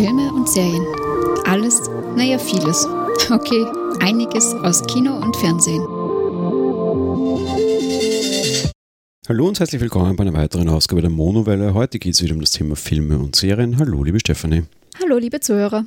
Filme und Serien. Alles, naja, vieles. Okay, einiges aus Kino und Fernsehen. Hallo und herzlich willkommen bei einer weiteren Ausgabe der Monowelle. Heute geht es wieder um das Thema Filme und Serien. Hallo, liebe Stefanie. Hallo, liebe Zuhörer.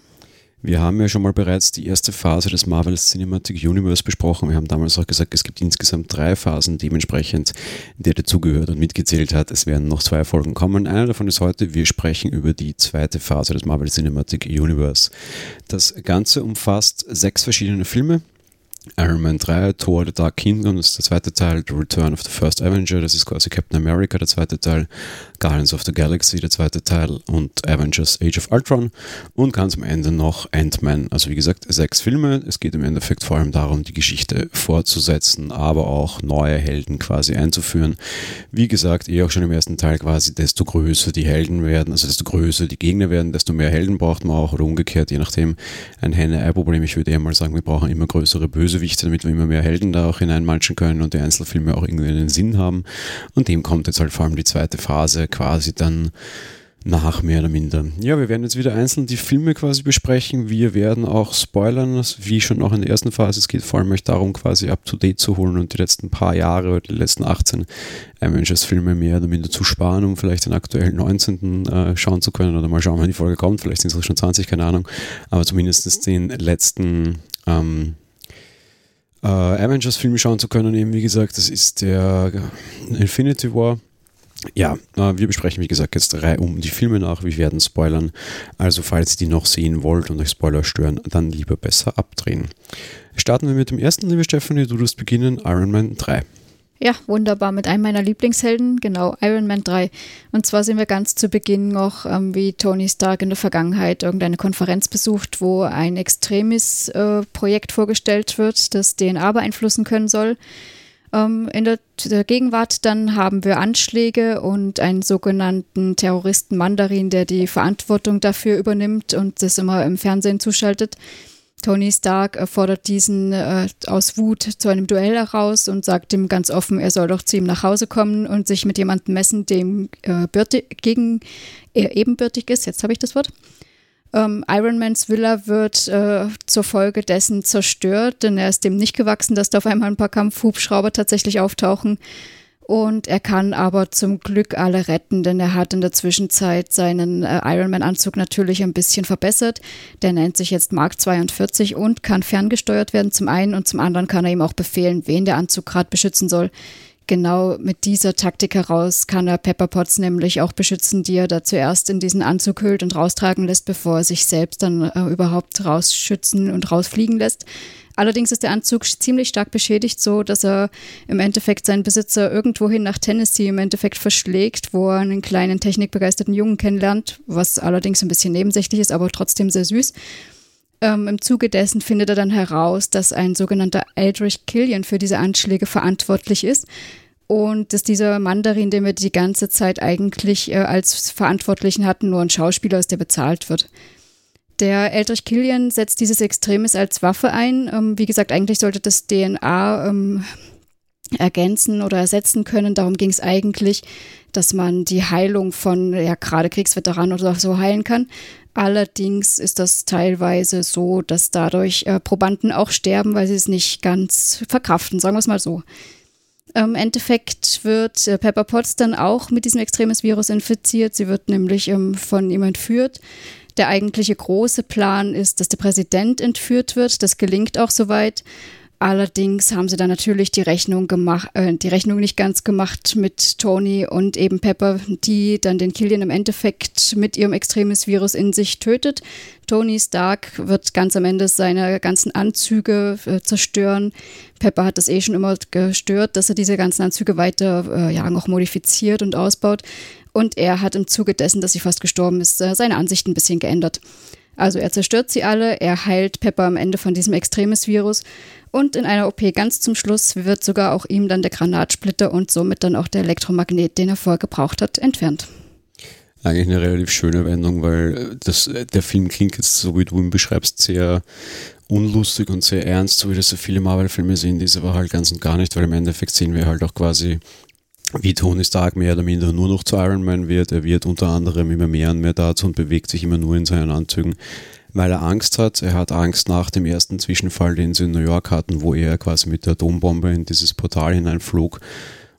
Wir haben ja schon mal bereits die erste Phase des Marvel Cinematic Universe besprochen. Wir haben damals auch gesagt, es gibt insgesamt drei Phasen dementsprechend, der dazugehört und mitgezählt hat. Es werden noch zwei Folgen kommen. Eine davon ist heute, wir sprechen über die zweite Phase des Marvel Cinematic Universe. Das Ganze umfasst sechs verschiedene Filme, Iron Man 3, Thor, The Dark Kingdom, das ist der zweite Teil, The Return of the First Avenger, das ist quasi Captain America, der zweite Teil, Guardians of the Galaxy, der zweite Teil und Avengers Age of Ultron und ganz am Ende noch Ant-Man. Also wie gesagt, sechs Filme. Es geht im Endeffekt vor allem darum, die Geschichte fortzusetzen, aber auch neue Helden quasi einzuführen. Wie gesagt, eh auch schon im ersten Teil quasi, desto größer die Helden werden, also desto größer die Gegner werden, desto mehr Helden braucht man auch oder umgekehrt, je nachdem ein Henne-Ei-Problem. Ich würde eher mal sagen, wir brauchen immer größere Bösewichte, damit wir immer mehr Helden da auch hineinmanschen können und die Einzelfilme auch irgendwie einen Sinn haben. Und dem kommt jetzt halt vor allem die zweite Phase quasi dann nach, mehr oder minder. Ja, wir werden jetzt wieder einzeln die Filme quasi besprechen. Wir werden auch spoilern, wie schon auch in der ersten Phase. Es geht vor allem darum, quasi up to date zu holen und die letzten paar Jahre oder die letzten 18 Avengers-Filme mehr oder minder zu sparen, um vielleicht den aktuellen 19. Äh, schauen zu können oder mal schauen, wann die Folge kommt. Vielleicht sind es auch schon 20, keine Ahnung. Aber zumindest den letzten ähm, äh, Avengers-Film schauen zu können. Eben, wie gesagt, das ist der Infinity War ja, äh, wir besprechen wie gesagt jetzt um die Filme nach. Wir werden spoilern. Also falls ihr die noch sehen wollt und euch Spoiler stören, dann lieber besser abdrehen. Starten wir mit dem ersten, liebe Stephanie. Du wirst beginnen, Iron Man 3. Ja, wunderbar, mit einem meiner Lieblingshelden, genau, Iron Man 3. Und zwar sehen wir ganz zu Beginn noch, ähm, wie Tony Stark in der Vergangenheit irgendeine Konferenz besucht, wo ein extremes äh, Projekt vorgestellt wird, das DNA beeinflussen können soll. Ähm, in der, der, Gegenwart dann haben wir Anschläge und einen sogenannten Terroristen Mandarin, der die Verantwortung dafür übernimmt und das immer im Fernsehen zuschaltet. Tony Stark fordert diesen äh, aus Wut zu einem Duell heraus und sagt ihm ganz offen, er soll doch zu ihm nach Hause kommen und sich mit jemandem messen, dem äh, gegen er ebenbürtig ist. Jetzt habe ich das Wort. Ähm, Ironmans Villa wird äh, zur Folge dessen zerstört, denn er ist dem nicht gewachsen, dass da auf einmal ein paar Kampfhubschrauber tatsächlich auftauchen. Und er kann aber zum Glück alle retten, denn er hat in der Zwischenzeit seinen äh, Ironman-Anzug natürlich ein bisschen verbessert. Der nennt sich jetzt Mark 42 und kann ferngesteuert werden zum einen und zum anderen kann er ihm auch befehlen, wen der Anzug gerade beschützen soll genau mit dieser Taktik heraus kann er Pepper Potts nämlich auch beschützen, die er da zuerst in diesen Anzug hüllt und raustragen lässt, bevor er sich selbst dann äh, überhaupt rausschützen und rausfliegen lässt. Allerdings ist der Anzug ziemlich stark beschädigt, so dass er im Endeffekt seinen Besitzer irgendwohin nach Tennessee im Endeffekt verschlägt, wo er einen kleinen technikbegeisterten Jungen kennenlernt, was allerdings ein bisschen nebensächlich ist, aber trotzdem sehr süß. Ähm, Im Zuge dessen findet er dann heraus, dass ein sogenannter Eldrich Killian für diese Anschläge verantwortlich ist und dass dieser Mandarin, den wir die ganze Zeit eigentlich äh, als Verantwortlichen hatten, nur ein Schauspieler ist, der bezahlt wird. Der Eldrich Killian setzt dieses Extremes als Waffe ein. Ähm, wie gesagt, eigentlich sollte das DNA ähm, ergänzen oder ersetzen können. Darum ging es eigentlich, dass man die Heilung von ja, gerade Kriegsveteranen oder so heilen kann. Allerdings ist das teilweise so, dass dadurch äh, Probanden auch sterben, weil sie es nicht ganz verkraften, sagen wir es mal so. Im Endeffekt wird äh, Pepper Potts dann auch mit diesem extremes Virus infiziert. Sie wird nämlich ähm, von ihm entführt. Der eigentliche große Plan ist, dass der Präsident entführt wird. Das gelingt auch soweit. Allerdings haben sie dann natürlich die Rechnung gemacht, äh, die Rechnung nicht ganz gemacht mit Tony und eben Pepper, die dann den Killian im Endeffekt mit ihrem extremes Virus in sich tötet. Tony Stark wird ganz am Ende seine ganzen Anzüge äh, zerstören. Pepper hat das eh schon immer gestört, dass er diese ganzen Anzüge weiter äh, ja, noch modifiziert und ausbaut. Und er hat im Zuge dessen, dass sie fast gestorben ist, äh, seine Ansicht ein bisschen geändert. Also er zerstört sie alle, er heilt Pepper am Ende von diesem extremes Virus und in einer OP ganz zum Schluss wird sogar auch ihm dann der Granatsplitter und somit dann auch der Elektromagnet, den er vorher gebraucht hat, entfernt. Eigentlich eine relativ schöne Wendung, weil das, der Film klingt jetzt, so wie du ihn beschreibst, sehr unlustig und sehr ernst, so wie das so viele Marvel-Filme sehen, diese aber halt ganz und gar nicht, weil im Endeffekt sehen wir halt auch quasi wie Tony Stark mehr oder minder nur noch zu Iron Man wird. Er wird unter anderem immer mehr und mehr dazu und bewegt sich immer nur in seinen Anzügen, weil er Angst hat. Er hat Angst nach dem ersten Zwischenfall, den sie in New York hatten, wo er quasi mit der Atombombe in dieses Portal hineinflog.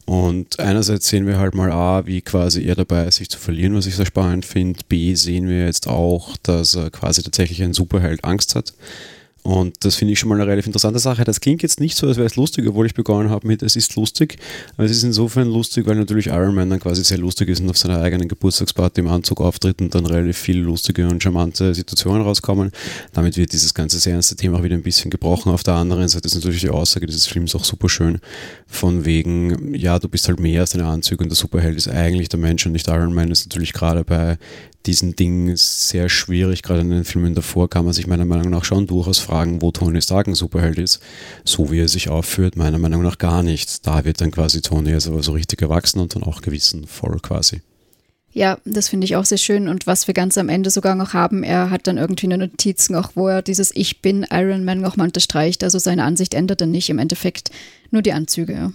Und einerseits sehen wir halt mal A, wie quasi er dabei ist, sich zu verlieren, was ich sehr spannend finde. B, sehen wir jetzt auch, dass er quasi tatsächlich ein Superheld Angst hat. Und das finde ich schon mal eine relativ interessante Sache. Das klingt jetzt nicht so, als wäre es lustig, obwohl ich begonnen habe mit, es ist lustig. Aber es ist insofern lustig, weil natürlich Iron Man dann quasi sehr lustig ist und auf seiner eigenen Geburtstagsparty im Anzug auftritt und dann relativ viele lustige und charmante Situationen rauskommen. Damit wird dieses ganze sehr ernste Thema auch wieder ein bisschen gebrochen. Auf der anderen Seite ist natürlich die Aussage dieses Films auch super schön. Von wegen, ja, du bist halt mehr als deine Anzüge und der Superheld ist eigentlich der Mensch und nicht Iron Man. Das ist natürlich gerade bei diesen Dingen sehr schwierig. Gerade in den Filmen davor kann man sich meiner Meinung nach schon durchaus fragen, wo Tony Stark ein Superheld ist. So wie er sich aufführt, meiner Meinung nach gar nicht. Da wird dann quasi Tony also aber so richtig erwachsen und dann auch gewissenvoll quasi. Ja, das finde ich auch sehr schön. Und was wir ganz am Ende sogar noch haben, er hat dann irgendwie eine Notiz noch, wo er dieses Ich bin Iron Man nochmal unterstreicht. Also seine Ansicht ändert er nicht. Im Endeffekt nur die Anzüge. Ja.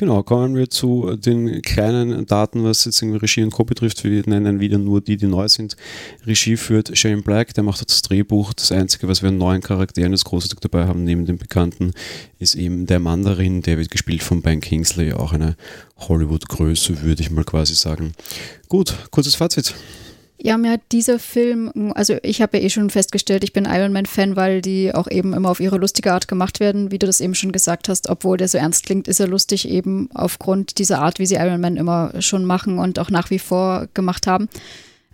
Genau, kommen wir zu den kleinen Daten, was jetzt irgendwie Regie und Co. betrifft. Wir nennen wieder nur die, die neu sind. Regie führt Shane Black, der macht das Drehbuch. Das Einzige, was wir an neuen Charakteren das große Stück dabei haben, neben dem Bekannten, ist eben der Mandarin, der wird gespielt von Ben Kingsley, auch eine Hollywood-Größe, würde ich mal quasi sagen. Gut, kurzes Fazit. Ja, mir hat dieser Film, also ich habe ja eh schon festgestellt, ich bin Iron Man-Fan, weil die auch eben immer auf ihre lustige Art gemacht werden, wie du das eben schon gesagt hast. Obwohl der so ernst klingt, ist er lustig eben aufgrund dieser Art, wie sie Iron Man immer schon machen und auch nach wie vor gemacht haben.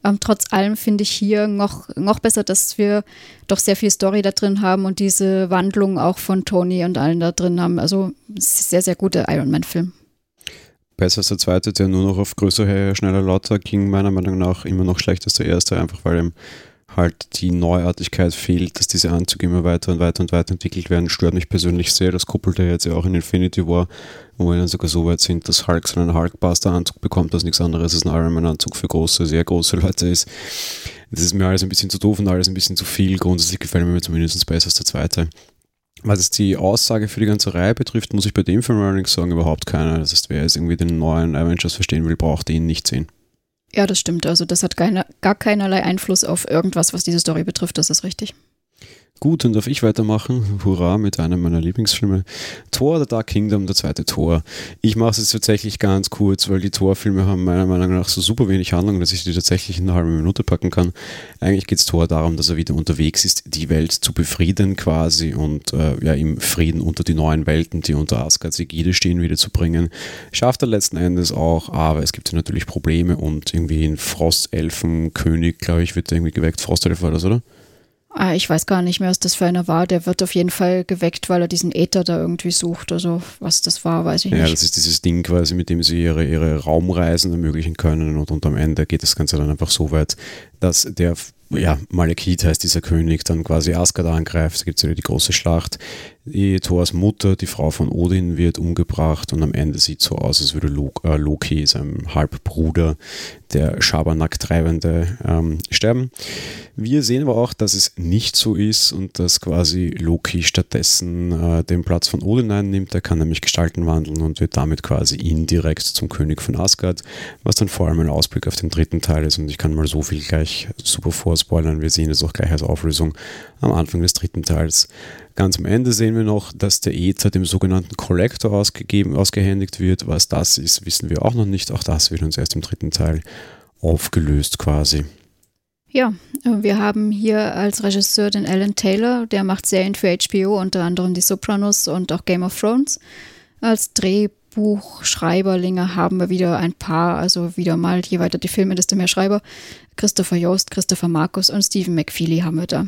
Ähm, trotz allem finde ich hier noch, noch besser, dass wir doch sehr viel Story da drin haben und diese Wandlung auch von Tony und allen da drin haben. Also sehr, sehr guter Iron Man-Film besser als der zweite, der nur noch auf größer, höher, schneller, lauter ging, meiner Meinung nach immer noch schlechter als der erste, einfach weil ihm halt die Neuartigkeit fehlt, dass diese Anzüge immer weiter und weiter und weiter entwickelt werden, stört mich persönlich sehr. Das kuppelt er jetzt ja auch in Infinity War, wo wir dann sogar so weit sind, dass Hulk so einen Hulkbuster-Anzug bekommt, was nichts anderes als ein Iron Man-Anzug für große, sehr große Leute ist. Das ist mir alles ein bisschen zu doof und alles ein bisschen zu viel. Grundsätzlich gefällt mir zumindest besser als der zweite. Was es die Aussage für die ganze Reihe betrifft, muss ich bei dem Film allerdings sagen, überhaupt keine. Das heißt, wer jetzt irgendwie den neuen Avengers verstehen will, braucht ihn nicht sehen. Ja, das stimmt. Also das hat keine, gar keinerlei Einfluss auf irgendwas, was diese Story betrifft, das ist richtig. Gut, dann darf ich weitermachen. Hurra mit einem meiner Lieblingsfilme. Thor, The Dark Kingdom, der zweite Tor. Ich mache es jetzt tatsächlich ganz kurz, weil die Thor-Filme haben meiner Meinung nach so super wenig Handlung, dass ich die tatsächlich in einer halben Minute packen kann. Eigentlich geht es Thor darum, dass er wieder unterwegs ist, die Welt zu befrieden quasi und äh, ja, im Frieden unter die neuen Welten, die unter Asgards Ägide stehen, wieder zu bringen. Schafft er letzten Endes auch, aber es gibt ja natürlich Probleme und irgendwie ein Frostelfenkönig, glaube ich, wird irgendwie geweckt. Frostelf war das, oder? Ah, ich weiß gar nicht mehr, was das für einer war. Der wird auf jeden Fall geweckt, weil er diesen Äther da irgendwie sucht. Also was das war, weiß ich ja, nicht. Ja, das ist dieses Ding quasi, mit dem sie ihre, ihre Raumreisen ermöglichen können und, und am Ende geht das Ganze dann einfach so weit, dass der ja, Malekith heißt dieser König, dann quasi Asgard angreift, da gibt es wieder die große Schlacht. Thors Mutter, die Frau von Odin, wird umgebracht und am Ende sieht so aus, als würde äh, Loki, seinem Halbbruder, der Schabernack-Treibende, ähm, sterben. Wir sehen aber auch, dass es nicht so ist und dass quasi Loki stattdessen äh, den Platz von Odin einnimmt. Er kann nämlich Gestalten wandeln und wird damit quasi indirekt zum König von Asgard, was dann vor allem ein Ausblick auf den dritten Teil ist. Und ich kann mal so viel gleich super vorspoilern. Wir sehen es auch gleich als Auflösung am Anfang des dritten Teils. Ganz am Ende sehen wir noch, dass der Ether dem sogenannten Collector ausgegeben, ausgehändigt wird. Was das ist, wissen wir auch noch nicht. Auch das wird uns erst im dritten Teil aufgelöst quasi. Ja, wir haben hier als Regisseur den Alan Taylor, der macht Serien für HBO, unter anderem Die Sopranos und auch Game of Thrones. Als Drehbuchschreiberlinge haben wir wieder ein paar, also wieder mal, je weiter die Filme, desto mehr Schreiber. Christopher Joost, Christopher Markus und Stephen McFeely haben wir da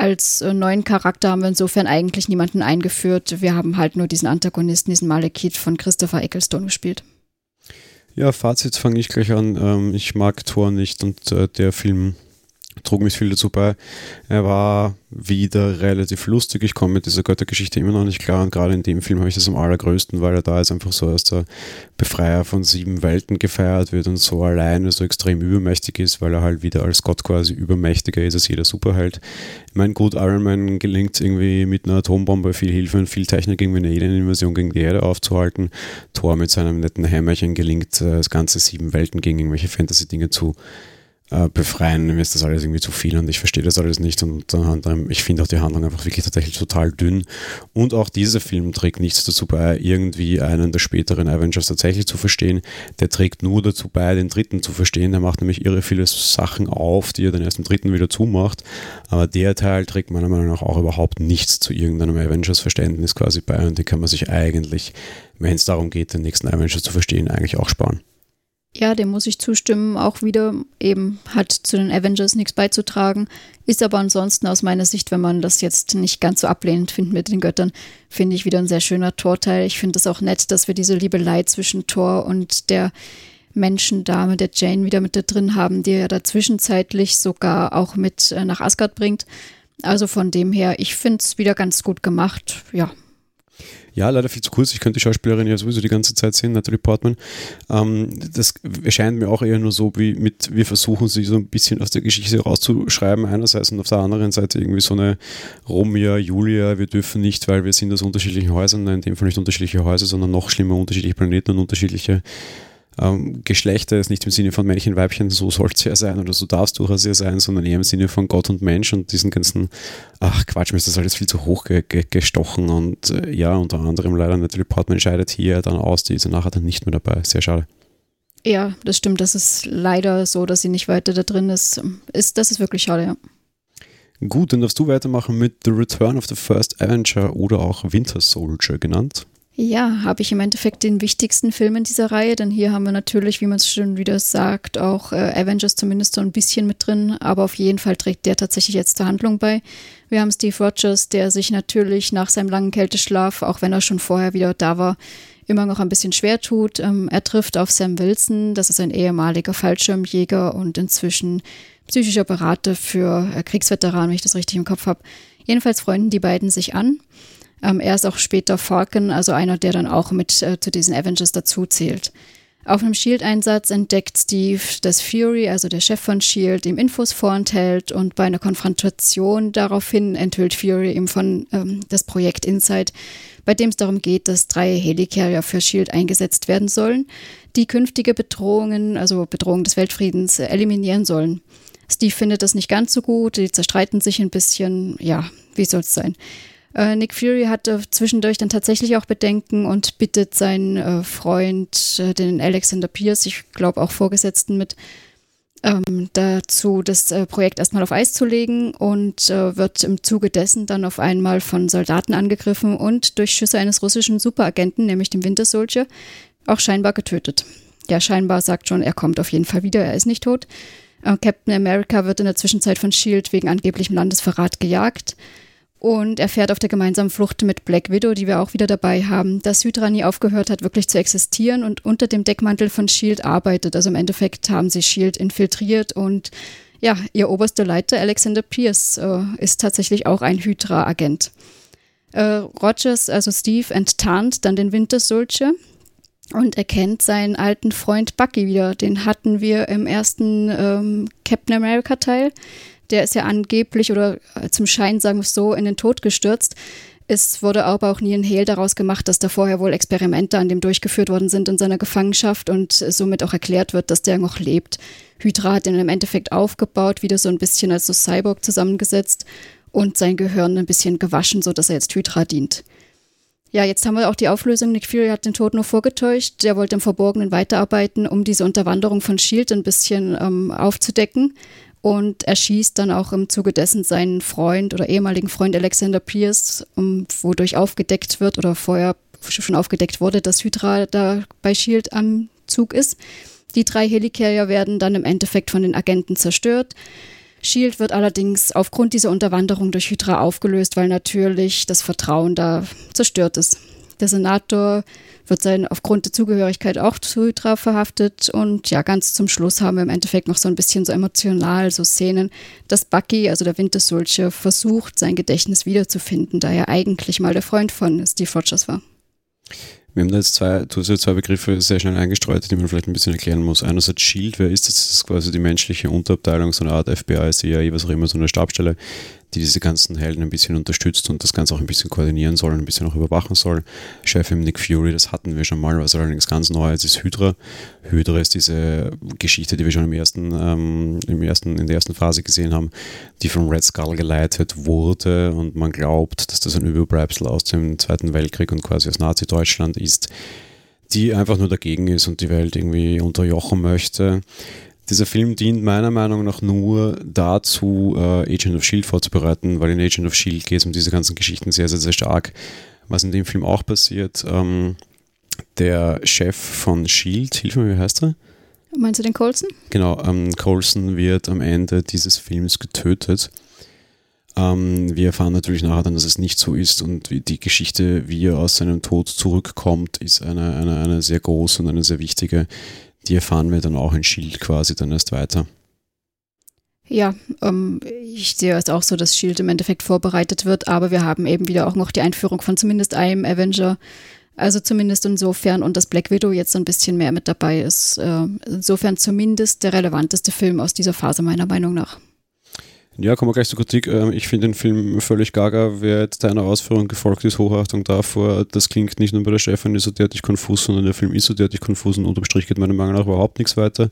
als äh, neuen Charakter haben wir insofern eigentlich niemanden eingeführt. Wir haben halt nur diesen Antagonisten, diesen Malekith von Christopher Ecclestone gespielt. Ja, Fazit fange ich gleich an. Ähm, ich mag Thor nicht und äh, der Film trug mich viel dazu bei. Er war wieder relativ lustig. Ich komme mit dieser Göttergeschichte immer noch nicht klar und gerade in dem Film habe ich das am allergrößten, weil er da jetzt einfach so als der Befreier von sieben Welten gefeiert wird und so alleine so extrem übermächtig ist, weil er halt wieder als Gott quasi übermächtiger ist als jeder Superheld. Ich meine, gut, Iron Man gelingt irgendwie mit einer Atombombe viel Hilfe und viel Technik irgendwie eine Alien-Invasion gegen die Erde aufzuhalten. Thor mit seinem netten Hämmerchen gelingt, äh, das ganze sieben Welten gegen irgendwelche Fantasy-Dinge zu äh, befreien. Mir ist das alles irgendwie zu viel und ich verstehe das alles nicht. Und dann, ich finde auch die Handlung einfach wirklich tatsächlich total dünn. Und auch dieser Film trägt nichts dazu bei, irgendwie einen der späteren Avengers tatsächlich zu verstehen. Der trägt nur dazu bei, den dritten zu verstehen. Der macht nämlich irre viele Sachen auf, die er dann erst im dritten wieder zumacht. Aber der Teil trägt meiner Meinung nach auch überhaupt nichts zu irgendeinem Avengers-Verständnis quasi bei. Und den kann man sich eigentlich, wenn es darum geht, den nächsten Avengers zu verstehen, eigentlich auch sparen. Ja, dem muss ich zustimmen. Auch wieder eben hat zu den Avengers nichts beizutragen. Ist aber ansonsten aus meiner Sicht, wenn man das jetzt nicht ganz so ablehnend findet mit den Göttern, finde ich wieder ein sehr schöner Torteil. Ich finde es auch nett, dass wir diese Liebelei zwischen Thor und der Menschendame, der Jane, wieder mit da drin haben, die er da zwischenzeitlich sogar auch mit äh, nach Asgard bringt. Also von dem her, ich finde es wieder ganz gut gemacht. Ja, ja, leider viel zu kurz. Ich könnte die Schauspielerin ja sowieso die ganze Zeit sehen, Natalie Portman. Ähm, das erscheint mir auch eher nur so, wie mit, wir versuchen sie so ein bisschen aus der Geschichte rauszuschreiben, einerseits und auf der anderen Seite irgendwie so eine Romeo, Julia, wir dürfen nicht, weil wir sind aus unterschiedlichen Häusern, in dem Fall nicht unterschiedliche Häuser, sondern noch schlimmer unterschiedliche Planeten und unterschiedliche ähm, Geschlechter ist nicht im Sinne von Männchen, Weibchen, so soll es ja sein oder so darf es durchaus ja sein, sondern eher im Sinne von Gott und Mensch und diesen ganzen, ach Quatsch, mir ist das alles viel zu hoch ge ge gestochen und äh, ja, unter anderem leider natürlich Portman scheidet hier dann aus, die ist nachher dann nicht mehr dabei. Sehr schade. Ja, das stimmt. Das ist leider so, dass sie nicht weiter da drin ist. ist das ist wirklich schade, ja. Gut, dann darfst du weitermachen mit The Return of the First Avenger oder auch Winter Soldier genannt. Ja, habe ich im Endeffekt den wichtigsten Film in dieser Reihe, denn hier haben wir natürlich, wie man es schon wieder sagt, auch äh, Avengers zumindest so ein bisschen mit drin, aber auf jeden Fall trägt der tatsächlich jetzt zur Handlung bei. Wir haben Steve Rogers, der sich natürlich nach seinem langen Kälteschlaf, auch wenn er schon vorher wieder da war, immer noch ein bisschen schwer tut. Ähm, er trifft auf Sam Wilson, das ist ein ehemaliger Fallschirmjäger und inzwischen psychischer Berater für äh, Kriegsveteranen, wenn ich das richtig im Kopf habe. Jedenfalls freunden die beiden sich an. Ähm, er ist auch später Falcon, also einer, der dann auch mit äh, zu diesen Avengers dazu zählt. Auf einem Shield-Einsatz entdeckt Steve, dass Fury, also der Chef von Shield, ihm Infos vorenthält und bei einer Konfrontation daraufhin enthüllt Fury ihm von ähm, das Projekt Inside, bei dem es darum geht, dass drei Helicarrier für Shield eingesetzt werden sollen, die künftige Bedrohungen, also Bedrohungen des Weltfriedens, äh, eliminieren sollen. Steve findet das nicht ganz so gut, die zerstreiten sich ein bisschen, ja, wie soll es sein? Äh, Nick Fury hatte zwischendurch dann tatsächlich auch Bedenken und bittet seinen äh, Freund, äh, den Alexander Pierce, ich glaube auch Vorgesetzten mit, ähm, dazu, das äh, Projekt erstmal auf Eis zu legen und äh, wird im Zuge dessen dann auf einmal von Soldaten angegriffen und durch Schüsse eines russischen Superagenten, nämlich dem Winter Soldier, auch scheinbar getötet. Ja, scheinbar sagt schon, er kommt auf jeden Fall wieder, er ist nicht tot. Äh, Captain America wird in der Zwischenzeit von Shield wegen angeblichem Landesverrat gejagt. Und er fährt auf der gemeinsamen Flucht mit Black Widow, die wir auch wieder dabei haben, dass Hydra nie aufgehört hat, wirklich zu existieren und unter dem Deckmantel von Shield arbeitet. Also im Endeffekt haben sie Shield infiltriert und ja, ihr oberster Leiter Alexander Pierce äh, ist tatsächlich auch ein Hydra-Agent. Äh, Rogers, also Steve, enttarnt dann den Winter Soldier und erkennt seinen alten Freund Bucky wieder. Den hatten wir im ersten ähm, Captain America Teil der ist ja angeblich oder äh, zum Schein, sagen wir es so, in den Tod gestürzt. Es wurde aber auch nie ein Hehl daraus gemacht, dass da vorher wohl Experimente an dem durchgeführt worden sind in seiner Gefangenschaft und somit auch erklärt wird, dass der noch lebt. Hydra hat ihn im Endeffekt aufgebaut, wieder so ein bisschen als so Cyborg zusammengesetzt und sein Gehirn ein bisschen gewaschen, sodass er jetzt Hydra dient. Ja, jetzt haben wir auch die Auflösung. Nick Fury hat den Tod nur vorgetäuscht. Der wollte im Verborgenen weiterarbeiten, um diese Unterwanderung von Shield ein bisschen ähm, aufzudecken und erschießt dann auch im Zuge dessen seinen Freund oder ehemaligen Freund Alexander Pierce, um, wodurch aufgedeckt wird oder vorher schon aufgedeckt wurde, dass Hydra da bei Shield am Zug ist. Die drei Helicarrier werden dann im Endeffekt von den Agenten zerstört. Shield wird allerdings aufgrund dieser Unterwanderung durch Hydra aufgelöst, weil natürlich das Vertrauen da zerstört ist. Der Senator wird sein aufgrund der Zugehörigkeit auch zu Hydra verhaftet und ja, ganz zum Schluss haben wir im Endeffekt noch so ein bisschen so emotional so Szenen, dass Bucky, also der Winter Soldier, versucht, sein Gedächtnis wiederzufinden, da er eigentlich mal der Freund von Steve Rogers war. Wir haben da jetzt zwei, du hast ja zwei Begriffe sehr schnell eingestreut, die man vielleicht ein bisschen erklären muss. Einerseits Shield, wer ist das? Das ist quasi die menschliche Unterabteilung, so eine Art FBI, CIA, was auch immer, so eine Stabstelle, die diese ganzen Helden ein bisschen unterstützt und das Ganze auch ein bisschen koordinieren soll, ein bisschen auch überwachen soll. Chef im Nick Fury, das hatten wir schon mal, was allerdings ganz neu ist, ist Hydra. Hydra ist diese Geschichte, die wir schon im ersten, ähm, im ersten, in der ersten Phase gesehen haben, die von Red Skull geleitet wurde und man glaubt, dass das ein Überbleibsel aus dem Zweiten Weltkrieg und quasi aus Nazi-Deutschland ist, die einfach nur dagegen ist und die Welt irgendwie unterjochen möchte dieser Film dient meiner Meinung nach nur dazu, äh, Agent of Shield vorzubereiten, weil in Agent of Shield geht es um diese ganzen Geschichten sehr, sehr, sehr stark. Was in dem Film auch passiert, ähm, der Chef von Shield, hilf mir, wie heißt er? Meinst du den Colson? Genau, ähm, Colson wird am Ende dieses Films getötet. Ähm, wir erfahren natürlich nachher dann, dass es nicht so ist und die Geschichte, wie er aus seinem Tod zurückkommt, ist eine, eine, eine sehr große und eine sehr wichtige die erfahren wir dann auch in Shield quasi dann erst weiter. Ja, ähm, ich sehe es auch so, dass Shield im Endeffekt vorbereitet wird, aber wir haben eben wieder auch noch die Einführung von zumindest einem Avenger. Also zumindest insofern und dass Black Widow jetzt ein bisschen mehr mit dabei ist. Äh, insofern zumindest der relevanteste Film aus dieser Phase meiner Meinung nach. Ja, kommen wir gleich zur Kritik. Ähm, ich finde den Film völlig gaga. Wer jetzt deiner Ausführung gefolgt ist, Hochachtung davor, das klingt nicht nur bei der Stefanie so derartig konfus, sondern der Film ist so derartig konfus und unterm Strich geht meiner Meinung nach überhaupt nichts weiter.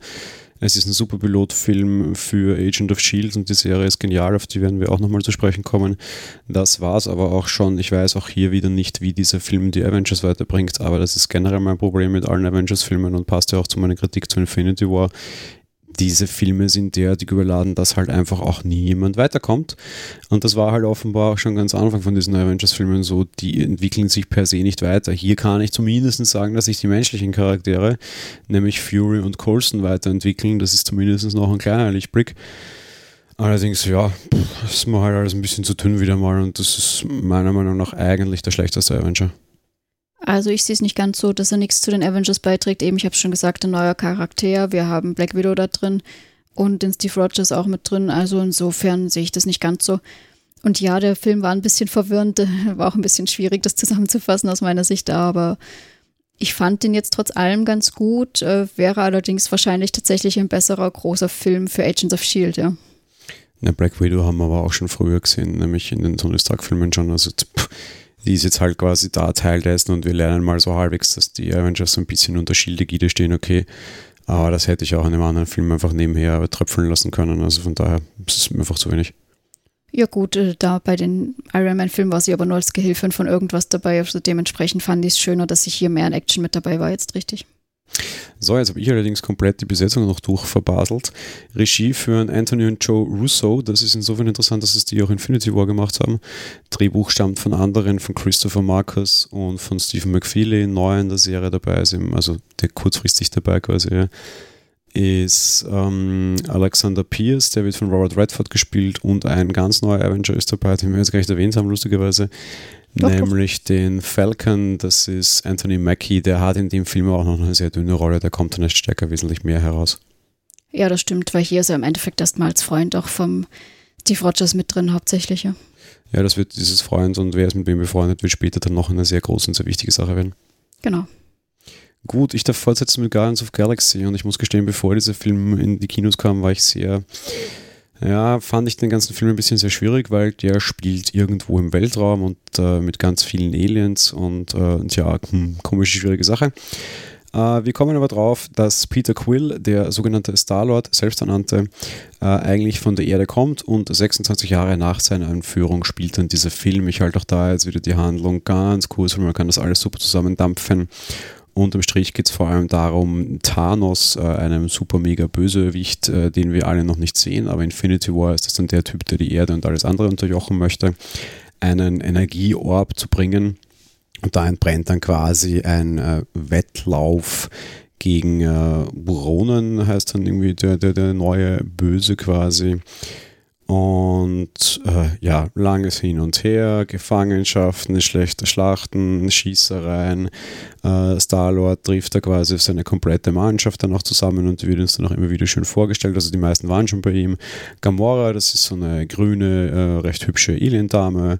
Es ist ein super Pilotfilm für Agent of Shield und die Serie ist genial, auf die werden wir auch nochmal zu sprechen kommen. Das war es aber auch schon. Ich weiß auch hier wieder nicht, wie dieser Film die Avengers weiterbringt, aber das ist generell mein Problem mit allen Avengers-Filmen und passt ja auch zu meiner Kritik zu Infinity War diese Filme sind derartig überladen, dass halt einfach auch nie jemand weiterkommt. Und das war halt offenbar auch schon ganz Anfang von diesen Avengers-Filmen so, die entwickeln sich per se nicht weiter. Hier kann ich zumindest sagen, dass sich die menschlichen Charaktere, nämlich Fury und Coulson, weiterentwickeln. Das ist zumindest noch ein kleiner Lichtblick. Allerdings, ja, ist mir halt alles ein bisschen zu dünn wieder mal und das ist meiner Meinung nach eigentlich der schlechteste Avenger. Also ich sehe es nicht ganz so, dass er nichts zu den Avengers beiträgt. Eben, ich habe schon gesagt, ein neuer Charakter. Wir haben Black Widow da drin und den Steve Rogers auch mit drin. Also insofern sehe ich das nicht ganz so. Und ja, der Film war ein bisschen verwirrend, war auch ein bisschen schwierig, das zusammenzufassen aus meiner Sicht, aber ich fand den jetzt trotz allem ganz gut, äh, wäre allerdings wahrscheinlich tatsächlich ein besserer großer Film für Agents of Shield, ja. Na, Black Widow haben wir aber auch schon früher gesehen, nämlich in den Tony Stark-Filmen schon. Also pff, die ist jetzt halt quasi da Teil dessen und wir lernen mal so halbwegs, dass die Avengers so ein bisschen unter Schildegide stehen, okay. Aber das hätte ich auch in einem anderen Film einfach nebenher tröpfeln lassen können. Also von daher ist es einfach zu wenig. Ja gut, äh, da bei den Iron Man-Filmen war sie aber nur als Gehilfin von irgendwas dabei. Also dementsprechend fand ich es schöner, dass ich hier mehr in Action mit dabei war jetzt richtig. So, jetzt habe ich allerdings komplett die Besetzung noch durchverbaselt. Regie führen Anthony und Joe Russo. Das ist insofern interessant, dass es die auch Infinity War gemacht haben. Drehbuch stammt von anderen, von Christopher Marcus und von Stephen McFeely. Neu in der Serie dabei ist, eben, also der kurzfristig dabei quasi, ist ähm, Alexander Pierce, der wird von Robert Redford gespielt und ein ganz neuer Avenger ist dabei, den wir jetzt gar nicht erwähnt haben, lustigerweise. Nämlich den Falcon, das ist Anthony Mackie, der hat in dem Film auch noch eine sehr dünne Rolle, der kommt dann als Stärker wesentlich mehr heraus. Ja, das stimmt, weil hier ist er im Endeffekt erstmal als Freund auch vom Steve Rogers mit drin, hauptsächlich. Ja. ja, das wird dieses Freund und wer ist mit wem befreundet, wird später dann noch eine sehr große und sehr wichtige Sache werden. Genau. Gut, ich darf fortsetzen mit Guardians of Galaxy und ich muss gestehen, bevor dieser Film in die Kinos kam, war ich sehr ja, fand ich den ganzen Film ein bisschen sehr schwierig, weil der spielt irgendwo im Weltraum und äh, mit ganz vielen Aliens und äh, ja, hm, komische, schwierige Sache. Äh, wir kommen aber drauf, dass Peter Quill, der sogenannte Star-Lord, selbsternannte, äh, eigentlich von der Erde kommt und 26 Jahre nach seiner Einführung spielt dann dieser Film. Ich halte auch da jetzt wieder die Handlung ganz kurz, weil man kann das alles super zusammendampfen. Unterm Strich geht es vor allem darum, Thanos, äh, einem super mega Bösewicht, äh, den wir alle noch nicht sehen, aber Infinity War ist das dann der Typ, der die Erde und alles andere unterjochen möchte, einen Energieorb zu bringen. Und da entbrennt dann quasi ein äh, Wettlauf gegen äh, Buronen, heißt dann irgendwie der, der, der neue Böse quasi. Und äh, ja, langes Hin und Her, Gefangenschaften, schlechte Schlachten, Schießereien. Äh, Star-Lord trifft da quasi seine komplette Mannschaft dann auch zusammen und wird uns dann auch immer wieder schön vorgestellt. Also die meisten waren schon bei ihm. Gamora, das ist so eine grüne, äh, recht hübsche Alien-Dame.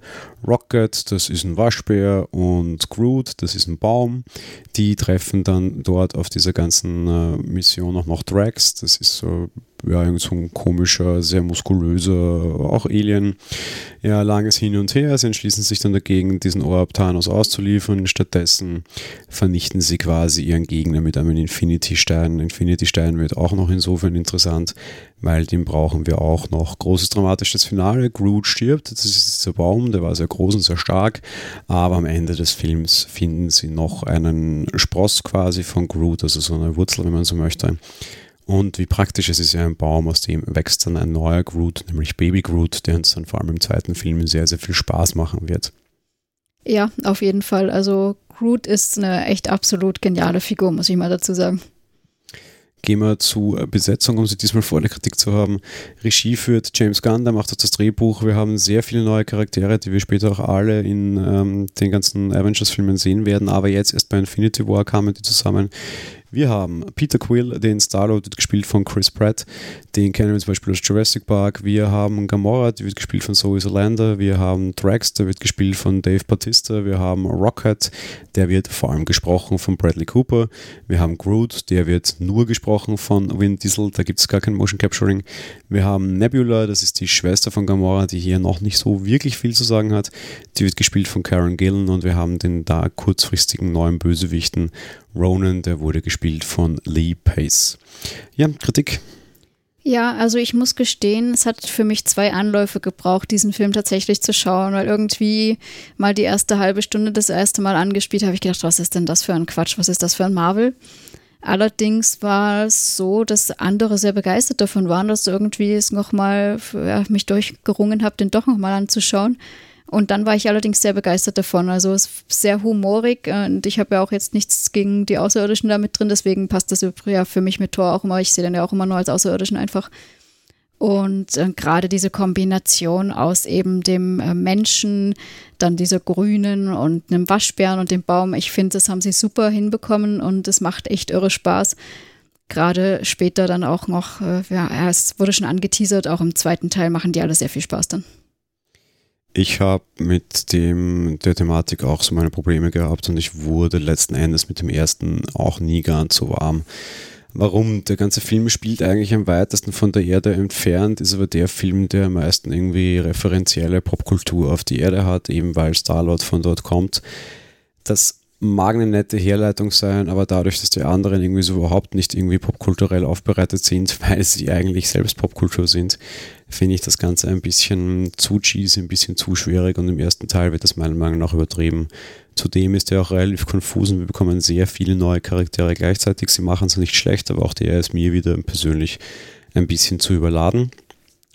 Rocket, das ist ein Waschbär. Und Groot, das ist ein Baum. Die treffen dann dort auf dieser ganzen äh, Mission auch noch Drax. Das ist so ja, so ein komischer, sehr muskulöser, auch Alien. Ja, langes Hin und Her. Sie entschließen sich dann dagegen, diesen Orb Thanos auszuliefern. Stattdessen vernichten sie quasi ihren Gegner mit einem Infinity-Stein. Infinity-Stein wird auch noch insofern interessant, weil den brauchen wir auch noch. Großes dramatisches Finale. Groot stirbt. Das ist dieser Baum, der war sehr groß und sehr stark. Aber am Ende des Films finden sie noch einen Spross quasi von Groot, also so eine Wurzel, wenn man so möchte und wie praktisch es ist ja ein Baum, aus dem wächst dann ein neuer Groot, nämlich Baby Groot, der uns dann vor allem im zweiten Film sehr, sehr viel Spaß machen wird. Ja, auf jeden Fall. Also Groot ist eine echt absolut geniale Figur, muss ich mal dazu sagen. Gehen wir zu Besetzung, um sie diesmal vor der Kritik zu haben. Regie führt James Gunn, der macht auch das Drehbuch. Wir haben sehr viele neue Charaktere, die wir später auch alle in ähm, den ganzen Avengers-Filmen sehen werden. Aber jetzt erst bei Infinity War kamen die zusammen. Wir haben Peter Quill, den Star-Lord wird gespielt von Chris Pratt, den kennen wir zum Beispiel aus Jurassic Park. Wir haben Gamora, die wird gespielt von Zoe Solander. Wir haben Drax, der wird gespielt von Dave Bautista. Wir haben Rocket, der wird vor allem gesprochen von Bradley Cooper. Wir haben Groot, der wird nur gesprochen von Vin Diesel, da gibt es gar kein Motion Capturing. Wir haben Nebula, das ist die Schwester von Gamora, die hier noch nicht so wirklich viel zu sagen hat. Die wird gespielt von Karen Gillen und wir haben den da kurzfristigen neuen Bösewichten Ronan, der wurde gespielt von Lee Pace. Ja, Kritik. Ja, also ich muss gestehen, es hat für mich zwei Anläufe gebraucht, diesen Film tatsächlich zu schauen, weil irgendwie mal die erste halbe Stunde das erste Mal angespielt habe ich gedacht, was ist denn das für ein Quatsch, was ist das für ein Marvel? Allerdings war es so, dass andere sehr begeistert davon waren, dass irgendwie es nochmal ja, mich durchgerungen habe, den doch nochmal anzuschauen. Und dann war ich allerdings sehr begeistert davon. Also es ist sehr humorig und ich habe ja auch jetzt nichts gegen die Außerirdischen damit drin, deswegen passt das ja für mich mit Thor auch immer. Ich sehe den ja auch immer nur als Außerirdischen einfach. Und äh, gerade diese Kombination aus eben dem äh, Menschen, dann dieser Grünen und einem Waschbären und dem Baum, ich finde, das haben sie super hinbekommen und es macht echt irre Spaß. Gerade später dann auch noch, äh, ja, es wurde schon angeteasert, auch im zweiten Teil machen die alle sehr viel Spaß dann. Ich habe mit dem, der Thematik auch so meine Probleme gehabt und ich wurde letzten Endes mit dem ersten auch nie ganz so warm. Warum? Der ganze Film spielt eigentlich am weitesten von der Erde entfernt, ist aber der Film, der am meisten irgendwie referenzielle Popkultur auf die Erde hat, eben weil Star-Lord von dort kommt. Das mag eine nette Herleitung sein, aber dadurch, dass die anderen irgendwie so überhaupt nicht irgendwie popkulturell aufbereitet sind, weil sie eigentlich selbst Popkultur sind, finde ich das Ganze ein bisschen zu cheesy, ein bisschen zu schwierig und im ersten Teil wird das meiner Meinung nach übertrieben. Zudem ist er auch relativ konfus und wir bekommen sehr viele neue Charaktere gleichzeitig. Sie machen es nicht schlecht, aber auch der ist mir wieder persönlich ein bisschen zu überladen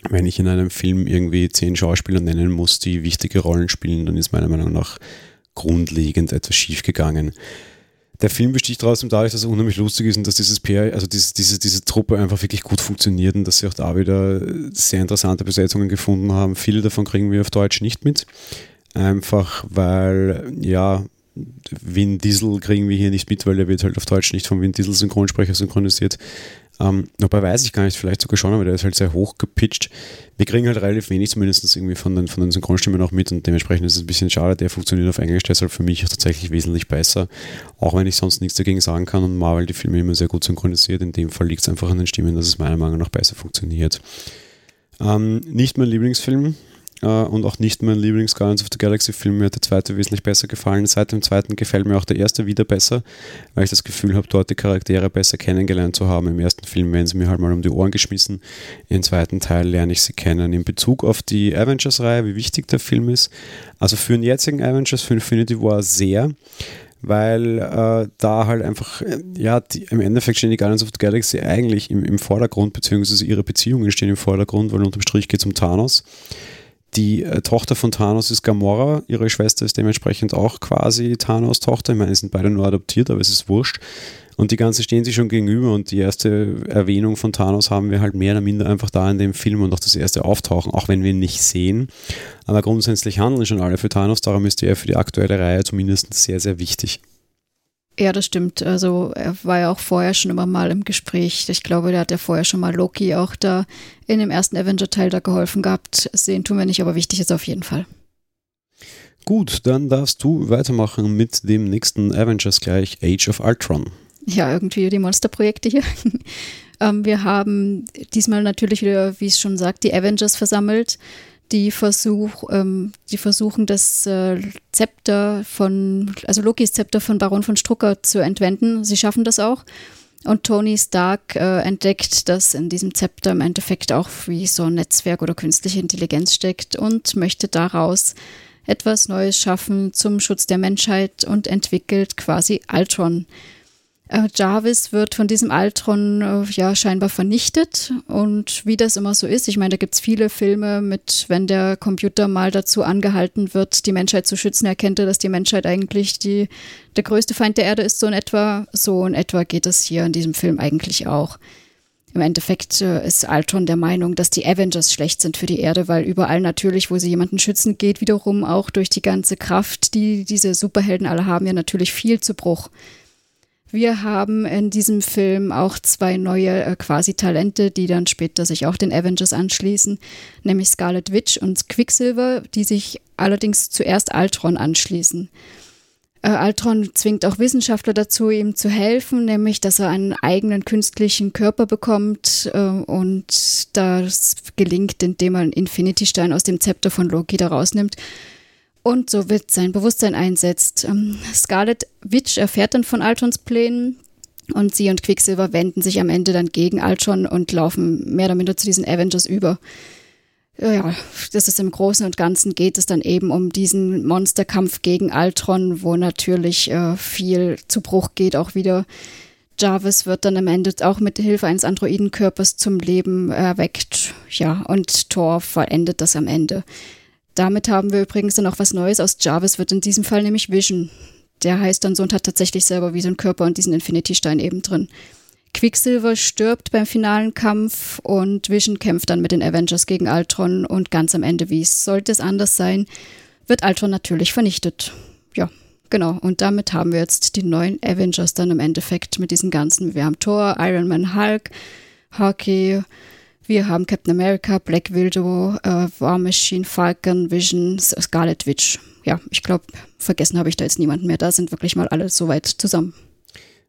wenn ich in einem Film irgendwie zehn Schauspieler nennen muss, die wichtige Rollen spielen, dann ist meiner Meinung nach grundlegend etwas schiefgegangen. Der Film besticht trotzdem dadurch, dass er unheimlich lustig ist und dass dieses Pair, also diese, diese, diese Truppe einfach wirklich gut funktioniert und dass sie auch da wieder sehr interessante Besetzungen gefunden haben. Viele davon kriegen wir auf Deutsch nicht mit. Einfach weil, ja, Vin Diesel kriegen wir hier nicht mit, weil er wird halt auf Deutsch nicht vom Vin Diesel Synchronsprecher synchronisiert. Ähm, wobei weiß ich gar nicht, vielleicht sogar schon, aber der ist halt sehr hoch gepitcht. Wir kriegen halt relativ wenig zumindest irgendwie von den, von den Synchronstimmen auch mit und dementsprechend ist es ein bisschen schade. Der funktioniert auf Englisch deshalb für mich tatsächlich wesentlich besser. Auch wenn ich sonst nichts dagegen sagen kann und Marvel die Filme immer sehr gut synchronisiert. In dem Fall liegt es einfach an den Stimmen, dass es meiner Meinung nach besser funktioniert. Ähm, nicht mein Lieblingsfilm, und auch nicht mein Lieblings-Guardians of the Galaxy-Film. Mir hat der zweite wesentlich besser gefallen. Seit dem zweiten gefällt mir auch der erste wieder besser, weil ich das Gefühl habe, dort die Charaktere besser kennengelernt zu haben. Im ersten Film werden sie mir halt mal um die Ohren geschmissen. Im zweiten Teil lerne ich sie kennen. In Bezug auf die Avengers-Reihe, wie wichtig der Film ist. Also für den jetzigen Avengers, für Infinity War sehr weil äh, da halt einfach, ja, die, im Endeffekt stehen die Guardians of the Galaxy eigentlich im, im Vordergrund, beziehungsweise ihre Beziehungen stehen im Vordergrund, weil unterm Strich geht es um Thanos. Die äh, Tochter von Thanos ist Gamora, ihre Schwester ist dementsprechend auch quasi Thanos Tochter. Ich meine, sie sind beide nur adoptiert, aber es ist wurscht. Und die ganzen stehen sich schon gegenüber und die erste Erwähnung von Thanos haben wir halt mehr oder minder einfach da in dem Film und auch das erste Auftauchen, auch wenn wir ihn nicht sehen. Aber grundsätzlich handeln schon alle für Thanos, darum ist er für die aktuelle Reihe zumindest sehr, sehr wichtig. Ja, das stimmt. Also er war ja auch vorher schon immer mal im Gespräch. Ich glaube, der hat ja vorher schon mal Loki auch da in dem ersten Avenger-Teil da geholfen gehabt. Sehen tun wir nicht, aber wichtig ist auf jeden Fall. Gut, dann darfst du weitermachen mit dem nächsten Avengers gleich Age of Ultron. Ja, irgendwie die Monsterprojekte hier. ähm, wir haben diesmal natürlich wieder, wie es schon sagt, die Avengers versammelt die, Versuch, ähm, die versuchen, das äh, Zepter von, also Lokis Zepter von Baron von Strucker zu entwenden. Sie schaffen das auch. Und Tony Stark äh, entdeckt, dass in diesem Zepter im Endeffekt auch wie so ein Netzwerk oder künstliche Intelligenz steckt und möchte daraus etwas Neues schaffen zum Schutz der Menschheit und entwickelt quasi Ultron. Äh, Jarvis wird von diesem Altron äh, ja scheinbar vernichtet und wie das immer so ist, ich meine, da gibt es viele Filme mit, wenn der Computer mal dazu angehalten wird, die Menschheit zu schützen, erkennt er, dass die Menschheit eigentlich die, der größte Feind der Erde ist, so in etwa. So in etwa geht es hier in diesem Film eigentlich auch. Im Endeffekt äh, ist Altron der Meinung, dass die Avengers schlecht sind für die Erde, weil überall natürlich, wo sie jemanden schützen, geht wiederum auch durch die ganze Kraft, die diese Superhelden alle haben, ja natürlich viel zu Bruch. Wir haben in diesem Film auch zwei neue äh, quasi Talente, die dann später sich auch den Avengers anschließen, nämlich Scarlet Witch und Quicksilver, die sich allerdings zuerst Ultron anschließen. Äh, Ultron zwingt auch Wissenschaftler dazu, ihm zu helfen, nämlich dass er einen eigenen künstlichen Körper bekommt äh, und das gelingt, indem er einen Infinity-Stein aus dem Zepter von Loki da rausnimmt und so wird sein Bewusstsein einsetzt. Ähm, Scarlet Witch erfährt dann von Altons Plänen und sie und Quicksilver wenden sich am Ende dann gegen Altron und laufen mehr oder minder zu diesen Avengers über. Ja, das ist im Großen und Ganzen geht es dann eben um diesen Monsterkampf gegen Altron, wo natürlich äh, viel zu Bruch geht auch wieder. Jarvis wird dann am Ende auch mit Hilfe eines Androidenkörpers zum Leben erweckt. Ja, und Thor vollendet das am Ende. Damit haben wir übrigens dann auch was Neues aus Jarvis, wird in diesem Fall nämlich Vision. Der heißt dann so und hat tatsächlich selber wie so ein Körper und diesen Infinity-Stein eben drin. Quicksilver stirbt beim finalen Kampf und Vision kämpft dann mit den Avengers gegen Ultron und ganz am Ende, wie es sollte es anders sein, wird Ultron natürlich vernichtet. Ja, genau. Und damit haben wir jetzt die neuen Avengers dann im Endeffekt mit diesen ganzen. Wir haben Thor, Iron Man, Hulk, Hockey, wir haben Captain America, Black Widow, äh, War Machine, Falcon, Vision, Scarlet Witch. Ja, ich glaube, vergessen habe ich da jetzt niemanden mehr. Da sind wirklich mal alle soweit zusammen.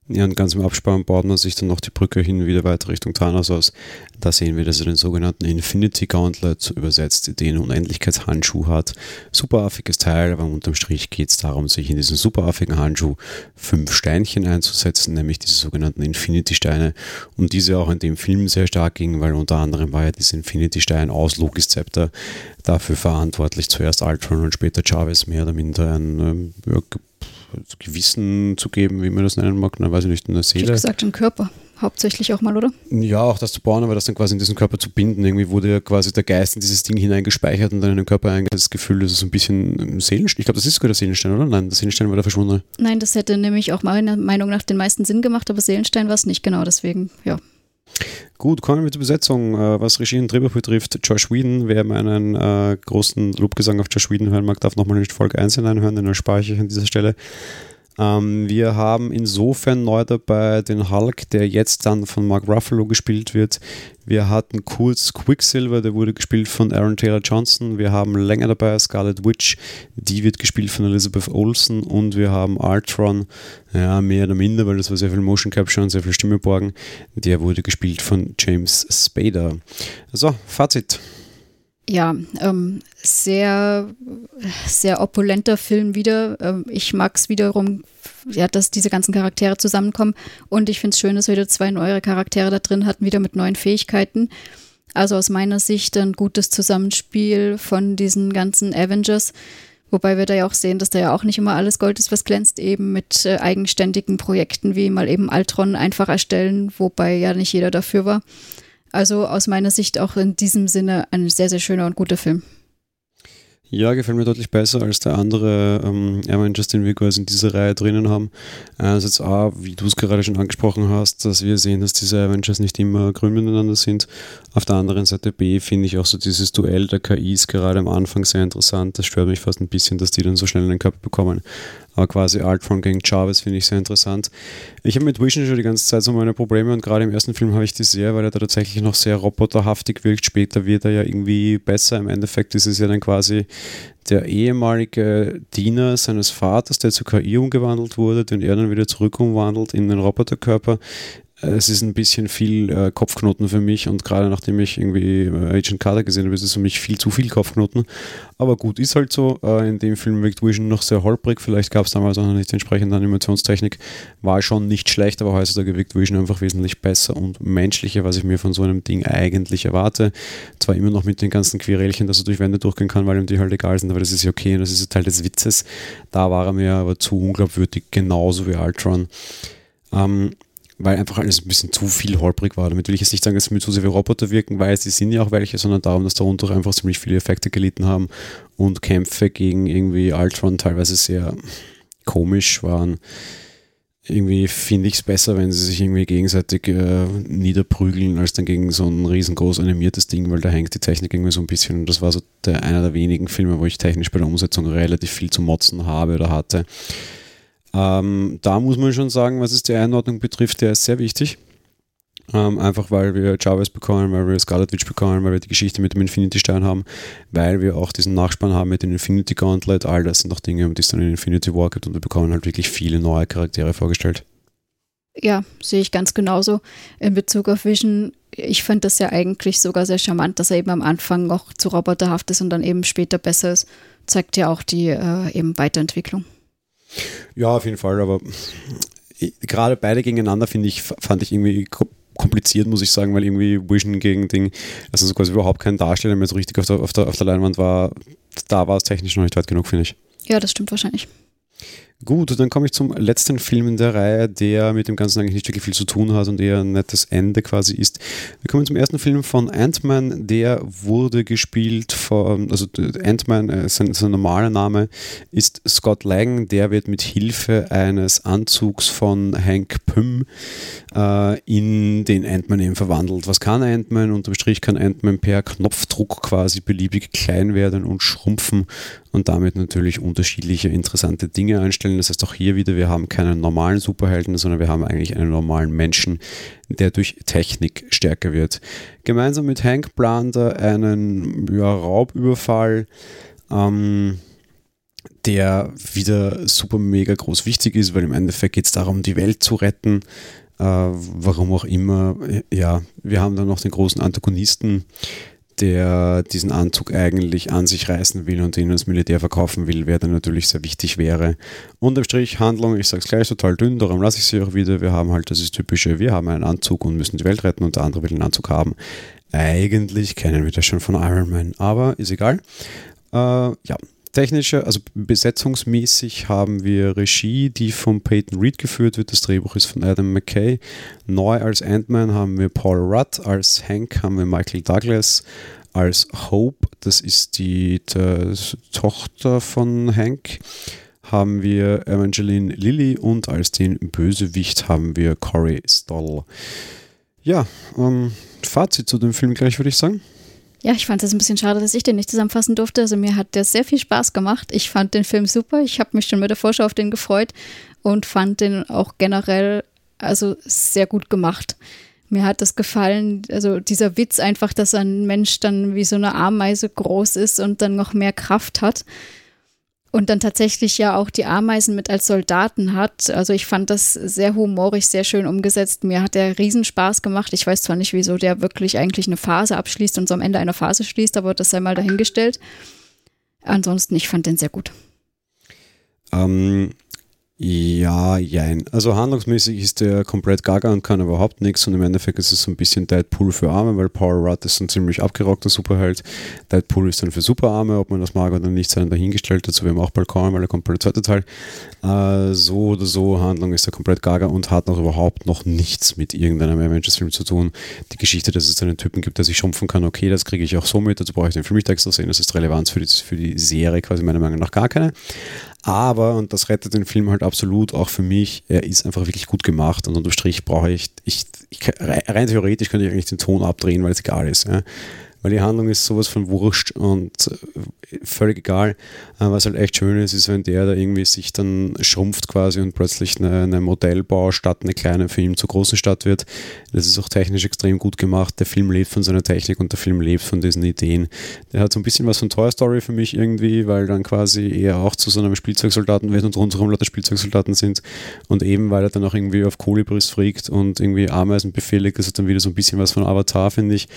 Ja, und ganz im Abspann baut man sich dann noch die Brücke hin wieder weiter Richtung Thanos aus. Da sehen wir, dass er den sogenannten Infinity Gauntlet übersetzt, den Unendlichkeitshandschuh hat. Superaffiges Teil, aber unterm Strich geht es darum, sich in diesen superaffigen Handschuh fünf Steinchen einzusetzen, nämlich diese sogenannten Infinity-Steine. Und diese auch in dem Film sehr stark ging, weil unter anderem war ja dieser Infinity-Stein aus Lokis Zepter dafür verantwortlich, zuerst Ultron und später Jarvis mehr oder minder ein ähm, Gewissen zu geben, wie man das nennen mag, dann weiß ich nicht, eine Seele. Wie gesagt, ein Körper. Hauptsächlich auch mal, oder? Ja, auch das zu bauen, aber das dann quasi in diesen Körper zu binden. Irgendwie wurde ja quasi der Geist in dieses Ding hineingespeichert und dann in den Körper eingegangen. Das Gefühl, das ist ein bisschen Seelenstein. Ich glaube, das ist sogar der Seelenstein, oder? Nein, der Seelenstein war da verschwunden. Nein, das hätte nämlich auch meiner Meinung nach den meisten Sinn gemacht, aber Seelenstein war es nicht, genau. Deswegen, ja. Gut, kommen wir zur Besetzung. Äh, was Regie und Drehbuch betrifft, Josh Whedon. Wer meinen äh, großen Lobgesang auf Josh Whedon hören mag, darf nochmal in Folge 1 hineinhören, den erspare ich euch an dieser Stelle. Ähm, wir haben insofern neu dabei den Hulk, der jetzt dann von Mark Ruffalo gespielt wird. Wir hatten kurz Quicksilver, der wurde gespielt von Aaron Taylor Johnson. Wir haben länger dabei Scarlet Witch, die wird gespielt von Elizabeth Olsen. Und wir haben Ultron, ja, mehr oder minder, weil das war sehr viel Motion Capture und sehr viel Stimme borgen. Der wurde gespielt von James Spader. So, Fazit ja, ähm, sehr, sehr opulenter Film wieder. Ähm, ich mag es wiederum, ja, dass diese ganzen Charaktere zusammenkommen. Und ich finde es schön, dass wir wieder zwei neue Charaktere da drin hatten, wieder mit neuen Fähigkeiten. Also aus meiner Sicht ein gutes Zusammenspiel von diesen ganzen Avengers. Wobei wir da ja auch sehen, dass da ja auch nicht immer alles Gold ist, was glänzt, eben mit äh, eigenständigen Projekten wie mal eben Altron einfach erstellen, wobei ja nicht jeder dafür war. Also aus meiner Sicht auch in diesem Sinne ein sehr, sehr schöner und guter Film. Ja, gefällt mir deutlich besser als der andere ähm, Avengers, den wir quasi in dieser Reihe drinnen haben. Einerseits A, wie du es gerade schon angesprochen hast, dass wir sehen, dass diese Avengers nicht immer grün miteinander sind. Auf der anderen Seite B finde ich auch so dieses Duell der KIs gerade am Anfang sehr interessant. Das stört mich fast ein bisschen, dass die dann so schnell in den Körper bekommen. Aber quasi Altron gegen Jarvis finde ich sehr interessant. Ich habe mit Vision schon die ganze Zeit so meine Probleme und gerade im ersten Film habe ich die sehr, weil er da tatsächlich noch sehr roboterhaftig wirkt. Später wird er ja irgendwie besser. Im Endeffekt ist es ja dann quasi der ehemalige Diener seines Vaters, der zur KI umgewandelt wurde, den er dann wieder zurück umwandelt in den Roboterkörper. Es ist ein bisschen viel äh, Kopfknoten für mich und gerade nachdem ich irgendwie äh, Agent Carter gesehen habe, ist es für mich viel zu viel Kopfknoten. Aber gut, ist halt so. Äh, in dem Film wirkt Vision noch sehr holprig. Vielleicht gab es damals auch noch nicht die entsprechende Animationstechnik. War schon nicht schlecht, aber heutzutage wirkt Vision einfach wesentlich besser und menschlicher, was ich mir von so einem Ding eigentlich erwarte. Zwar immer noch mit den ganzen Querelchen, dass er durch Wände durchgehen kann, weil ihm die halt egal sind, aber das ist ja okay und das ist Teil des Witzes. Da war er mir aber zu unglaubwürdig, genauso wie Ultron. Ähm, weil einfach alles ein bisschen zu viel holprig war. Damit will ich jetzt nicht sagen, dass sie mir zu sehr wie Roboter wirken, weil sie sind ja auch welche, sondern darum, dass darunter einfach ziemlich viele Effekte gelitten haben und Kämpfe gegen irgendwie Ultron teilweise sehr komisch waren. Irgendwie finde ich es besser, wenn sie sich irgendwie gegenseitig äh, niederprügeln, als dann gegen so ein riesengroß animiertes Ding, weil da hängt die Technik irgendwie so ein bisschen. Und das war so der, einer der wenigen Filme, wo ich technisch bei der Umsetzung relativ viel zu motzen habe oder hatte. Ähm, da muss man schon sagen, was es die Einordnung betrifft, der ist sehr wichtig. Ähm, einfach weil wir Jarvis bekommen, weil wir Scarlet Witch bekommen, weil wir die Geschichte mit dem Infinity Stein haben, weil wir auch diesen Nachspann haben mit dem Infinity Gauntlet. All das sind noch Dinge, um die es dann in Infinity War gibt und wir bekommen halt wirklich viele neue Charaktere vorgestellt. Ja, sehe ich ganz genauso. In Bezug auf Vision, ich fand das ja eigentlich sogar sehr charmant, dass er eben am Anfang noch zu roboterhaft ist und dann eben später besser ist. Zeigt ja auch die äh, eben Weiterentwicklung. Ja, auf jeden Fall, aber gerade beide gegeneinander finde ich, fand ich irgendwie kompliziert, muss ich sagen, weil irgendwie Vision gegen Ding, also so quasi überhaupt kein Darsteller mehr so richtig auf der, auf der, auf der Leinwand war, da war es technisch noch nicht weit genug, finde ich. Ja, das stimmt wahrscheinlich. Gut, dann komme ich zum letzten Film in der Reihe, der mit dem Ganzen eigentlich nicht wirklich viel zu tun hat und eher ein nettes Ende quasi ist. Wir kommen zum ersten Film von Ant-Man, der wurde gespielt von, also Ant-Man, äh, sein, sein normaler Name ist Scott Lang, der wird mit Hilfe eines Anzugs von Hank Pym äh, in den Ant-Man eben verwandelt. Was kann Ant-Man? Unterm Strich kann Ant-Man per Knopfdruck quasi beliebig klein werden und schrumpfen und damit natürlich unterschiedliche interessante Dinge einstellen. Das heißt auch hier wieder, wir haben keinen normalen Superhelden, sondern wir haben eigentlich einen normalen Menschen, der durch Technik stärker wird. Gemeinsam mit Hank plant er einen ja, Raubüberfall. Ähm, der wieder super mega groß wichtig ist, weil im Endeffekt geht es darum, die Welt zu retten. Äh, warum auch immer. Ja, wir haben dann noch den großen Antagonisten, der diesen Anzug eigentlich an sich reißen will und ihn ans Militär verkaufen will, wer dann natürlich sehr wichtig wäre. Unterm Strich Handlung, ich sage es gleich, total dünn, darum lasse ich sie auch wieder. Wir haben halt das ist typische, wir haben einen Anzug und müssen die Welt retten und der andere will einen Anzug haben. Eigentlich kennen wir das schon von Iron Man, aber ist egal. Äh, ja, technische, also besetzungsmäßig haben wir Regie, die von Peyton Reed geführt wird. Das Drehbuch ist von Adam McKay. Neu als Ant-Man haben wir Paul Rudd, als Hank haben wir Michael Douglas, als Hope, das ist die, die Tochter von Hank, haben wir Evangeline Lilly und als den Bösewicht haben wir Corey Stoll. Ja, ähm, Fazit zu dem Film gleich, würde ich sagen. Ja, ich fand es ein bisschen schade, dass ich den nicht zusammenfassen durfte. Also mir hat der sehr viel Spaß gemacht. Ich fand den Film super. Ich habe mich schon mit der Vorschau auf den gefreut und fand den auch generell also sehr gut gemacht. Mir hat das gefallen, also dieser Witz einfach, dass ein Mensch dann wie so eine Ameise groß ist und dann noch mehr Kraft hat und dann tatsächlich ja auch die Ameisen mit als Soldaten hat. Also ich fand das sehr humorig, sehr schön umgesetzt. Mir hat der Riesenspaß gemacht. Ich weiß zwar nicht, wieso der wirklich eigentlich eine Phase abschließt und so am Ende einer Phase schließt, aber das sei mal dahingestellt. Ansonsten, ich fand den sehr gut. Ähm, Ja, jein. Also handlungsmäßig ist der komplett gaga und kann überhaupt nichts und im Endeffekt ist es so ein bisschen Deadpool für Arme, weil Power Rudd ist ein ziemlich abgerockter Superheld. Deadpool ist dann für Superarme, ob man das mag oder nicht, sein dahingestellt. Dazu werden wir auch bald kommen, weil der kommt der zweite Teil. Äh, so oder so, Handlung ist er komplett gaga und hat noch überhaupt noch nichts mit irgendeinem Avengers-Film zu tun. Die Geschichte, dass es einen Typen gibt, der sich schrumpfen kann, okay, das kriege ich auch so mit, dazu brauche ich den Film nicht extra sehen, das ist Relevanz für die, für die Serie quasi meiner Meinung nach gar keine. Aber, und das rettet den Film halt absolut auch für mich, er ist einfach wirklich gut gemacht und unterm Strich brauche ich, ich, ich rein theoretisch könnte ich eigentlich den Ton abdrehen, weil es egal ist. Ja weil die Handlung ist sowas von wurscht und äh, völlig egal. Äh, was halt echt schön ist, ist, wenn der da irgendwie sich dann schrumpft quasi und plötzlich eine, eine Modellbaustadt, eine kleine für ihn zur großen Stadt wird. Das ist auch technisch extrem gut gemacht. Der Film lebt von seiner Technik und der Film lebt von diesen Ideen. Der hat so ein bisschen was von Toy Story für mich irgendwie, weil dann quasi er auch zu so einem Spielzeugsoldaten wird und rundherum lauter Spielzeugsoldaten sind und eben, weil er dann auch irgendwie auf Kolibris fliegt und irgendwie Ameisen befehligt, das hat dann wieder so ein bisschen was von Avatar, finde ich.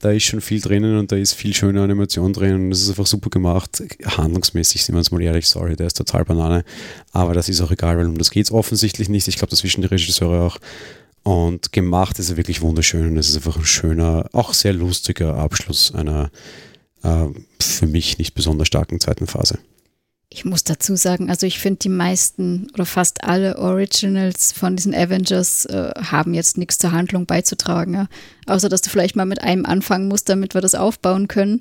Da ist schon viel drinnen und da ist viel schöne Animation drin und das ist einfach super gemacht. Handlungsmäßig, sind wir uns mal ehrlich, sorry, der ist total Banane. Aber das ist auch egal, weil um das geht es offensichtlich nicht. Ich glaube, das wissen die Regisseure auch. Und gemacht ist er wirklich wunderschön und es ist einfach ein schöner, auch sehr lustiger Abschluss einer äh, für mich nicht besonders starken zweiten Phase. Ich muss dazu sagen, also ich finde, die meisten oder fast alle Originals von diesen Avengers äh, haben jetzt nichts zur Handlung beizutragen. Ja? Außer, dass du vielleicht mal mit einem anfangen musst, damit wir das aufbauen können.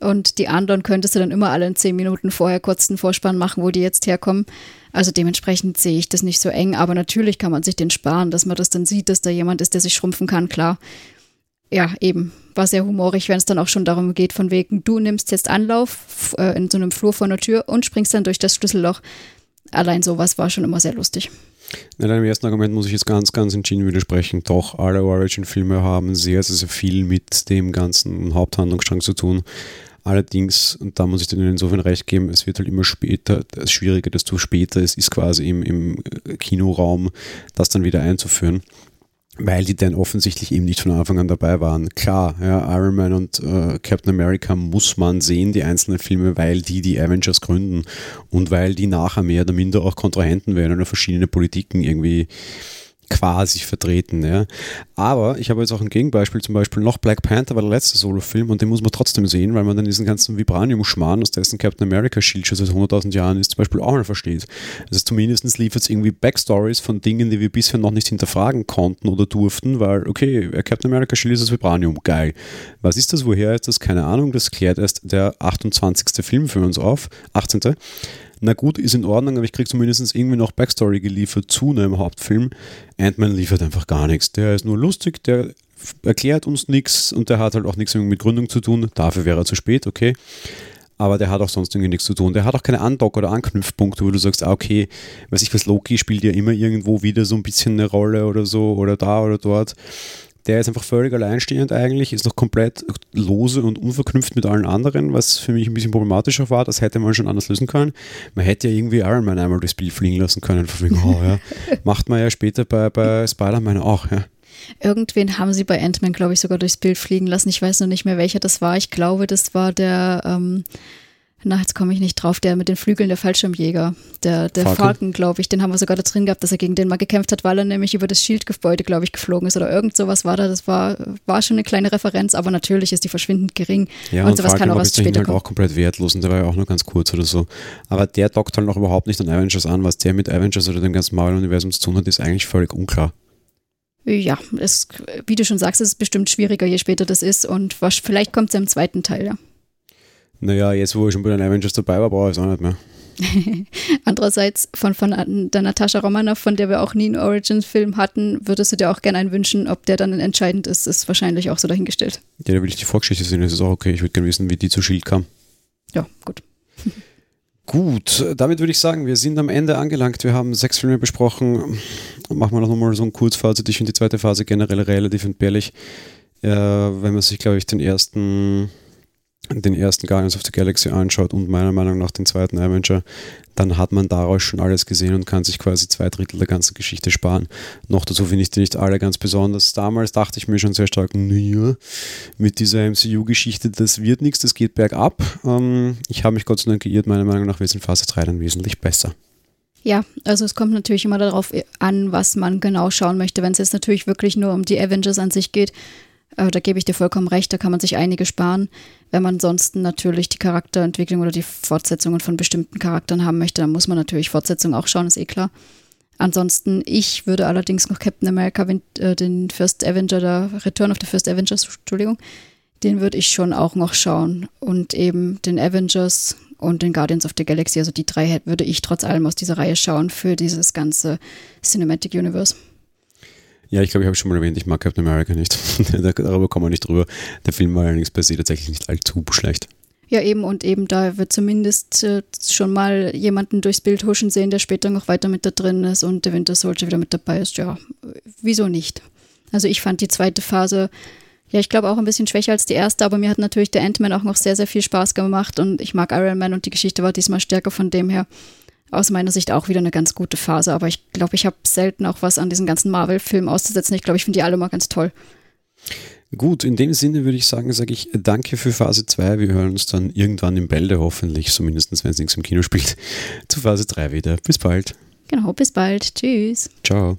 Und die anderen könntest du dann immer alle in zehn Minuten vorher kurz einen Vorspann machen, wo die jetzt herkommen. Also dementsprechend sehe ich das nicht so eng. Aber natürlich kann man sich den sparen, dass man das dann sieht, dass da jemand ist, der sich schrumpfen kann, klar. Ja, eben war sehr humorig, wenn es dann auch schon darum geht, von wegen, du nimmst jetzt Anlauf äh, in so einem Flur vor der Tür und springst dann durch das Schlüsselloch. Allein sowas war schon immer sehr lustig. Na, deinem ersten Argument muss ich jetzt ganz, ganz entschieden widersprechen. Doch, alle Origin-Filme haben sehr, sehr, sehr viel mit dem ganzen Haupthandlungsstrang zu tun. Allerdings, und da muss ich dir insofern recht geben, es wird halt immer später, das Schwierige, desto später es ist quasi im, im Kinoraum, das dann wieder einzuführen weil die dann offensichtlich eben nicht von Anfang an dabei waren. Klar, ja, Iron Man und äh, Captain America muss man sehen, die einzelnen Filme, weil die die Avengers gründen und weil die nachher mehr oder minder auch Kontrahenten werden oder verschiedene Politiken irgendwie quasi vertreten. Ja. Aber ich habe jetzt auch ein Gegenbeispiel, zum Beispiel noch Black Panther war der letzte Solo-Film und den muss man trotzdem sehen, weil man dann diesen ganzen Vibranium-Schmarrn, aus dessen Captain America Shield schon seit 100.000 Jahren ist, zum Beispiel auch mal versteht. Also zumindest liefert es irgendwie Backstories von Dingen, die wir bisher noch nicht hinterfragen konnten oder durften, weil, okay, Captain America Shield ist das Vibranium, geil. Was ist das, woher ist das? Keine Ahnung, das klärt erst der 28. Film für uns auf, 18 na gut, ist in Ordnung, aber ich kriege zumindest irgendwie noch Backstory geliefert zu einem Hauptfilm. Ant-Man liefert einfach gar nichts. Der ist nur lustig, der erklärt uns nichts und der hat halt auch nichts mit Gründung zu tun. Dafür wäre er zu spät, okay. Aber der hat auch sonst irgendwie nichts zu tun. Der hat auch keine Andock- oder Anknüpfpunkte, wo du sagst, ah, okay, weiß ich was, Loki spielt ja immer irgendwo wieder so ein bisschen eine Rolle oder so oder da oder dort. Der ist einfach völlig alleinstehend eigentlich, ist noch komplett lose und unverknüpft mit allen anderen, was für mich ein bisschen problematischer war. Das hätte man schon anders lösen können. Man hätte ja irgendwie Iron Man einmal durchs Bild fliegen lassen können. Wegen, oh, ja. Macht man ja später bei, bei Spider-Man auch, ja. Irgendwen haben sie bei Ant-Man, glaube ich, sogar durchs Bild fliegen lassen. Ich weiß noch nicht mehr, welcher das war. Ich glaube, das war der. Ähm na, jetzt komme ich nicht drauf, der mit den Flügeln, der Fallschirmjäger, der, der Falken, Falken glaube ich, den haben wir sogar da drin gehabt, dass er gegen den mal gekämpft hat, weil er nämlich über das Schildgebäude, glaube ich, geflogen ist oder irgend sowas war da. Das war, war schon eine kleine Referenz, aber natürlich ist die verschwindend gering. Ja, und, und sowas Falken kann auch erst später halt auch komplett wertlos und der war ja auch nur ganz kurz oder so. Aber der dockt halt noch überhaupt nicht an Avengers an. Was der mit Avengers oder dem ganzen Marvel-Universum zu tun hat, ist eigentlich völlig unklar. Ja, es, wie du schon sagst, es ist bestimmt schwieriger, je später das ist und was, vielleicht kommt es ja im zweiten Teil, ja. Naja, jetzt wo ich schon bei den Avengers dabei war, brauche ich es auch nicht mehr. Andererseits von, von der Natascha Romanoff, von der wir auch nie einen Origins-Film hatten, würdest du dir auch gerne einen wünschen, ob der dann entscheidend ist, ist wahrscheinlich auch so dahingestellt. Ja, da will ich die Vorgeschichte sehen, das ist auch okay. Ich würde gerne wissen, wie die zu Shield kam. Ja, gut. Gut, damit würde ich sagen, wir sind am Ende angelangt. Wir haben sechs Filme besprochen. Machen wir noch mal so ein Kurzfazit. Ich finde die zweite Phase generell relativ entbehrlich. Äh, wenn man sich, glaube ich, den ersten den ersten Guardians of the Galaxy anschaut und meiner Meinung nach den zweiten Avenger, dann hat man daraus schon alles gesehen und kann sich quasi zwei Drittel der ganzen Geschichte sparen. Noch dazu finde ich die nicht alle ganz besonders. Damals dachte ich mir schon sehr stark, naja, mit dieser MCU-Geschichte, das wird nichts, das geht bergab. Ähm, ich habe mich Gott sei Dank geirrt, meiner Meinung nach wird es in Phase 3 dann wesentlich besser. Ja, also es kommt natürlich immer darauf an, was man genau schauen möchte. Wenn es jetzt natürlich wirklich nur um die Avengers an sich geht, äh, da gebe ich dir vollkommen recht, da kann man sich einige sparen. Wenn man ansonsten natürlich die Charakterentwicklung oder die Fortsetzungen von bestimmten Charakteren haben möchte, dann muss man natürlich Fortsetzungen auch schauen, ist eh klar. Ansonsten, ich würde allerdings noch Captain America, äh, den First Avenger, der Return of the First Avengers, Entschuldigung, den würde ich schon auch noch schauen. Und eben den Avengers und den Guardians of the Galaxy, also die drei würde ich trotz allem aus dieser Reihe schauen für dieses ganze Cinematic Universe. Ja, ich glaube, ich habe schon mal erwähnt, ich mag Captain America nicht. Darüber kommen wir nicht drüber. Der Film war allerdings per se tatsächlich nicht allzu schlecht. Ja, eben und eben da wird zumindest äh, schon mal jemanden durchs Bild huschen sehen, der später noch weiter mit da drin ist und der Winter Soldier wieder mit dabei ist. Ja, wieso nicht? Also ich fand die zweite Phase, ja, ich glaube auch ein bisschen schwächer als die erste, aber mir hat natürlich der Ant-Man auch noch sehr, sehr viel Spaß gemacht und ich mag Iron Man und die Geschichte war diesmal stärker von dem her. Aus meiner Sicht auch wieder eine ganz gute Phase, aber ich glaube, ich habe selten auch was an diesen ganzen Marvel-Filmen auszusetzen. Ich glaube, ich finde die alle mal ganz toll. Gut, in dem Sinne würde ich sagen, sage ich danke für Phase 2. Wir hören uns dann irgendwann im Bälde hoffentlich, zumindest wenn es nichts im Kino spielt, zu Phase 3 wieder. Bis bald. Genau, bis bald. Tschüss. Ciao.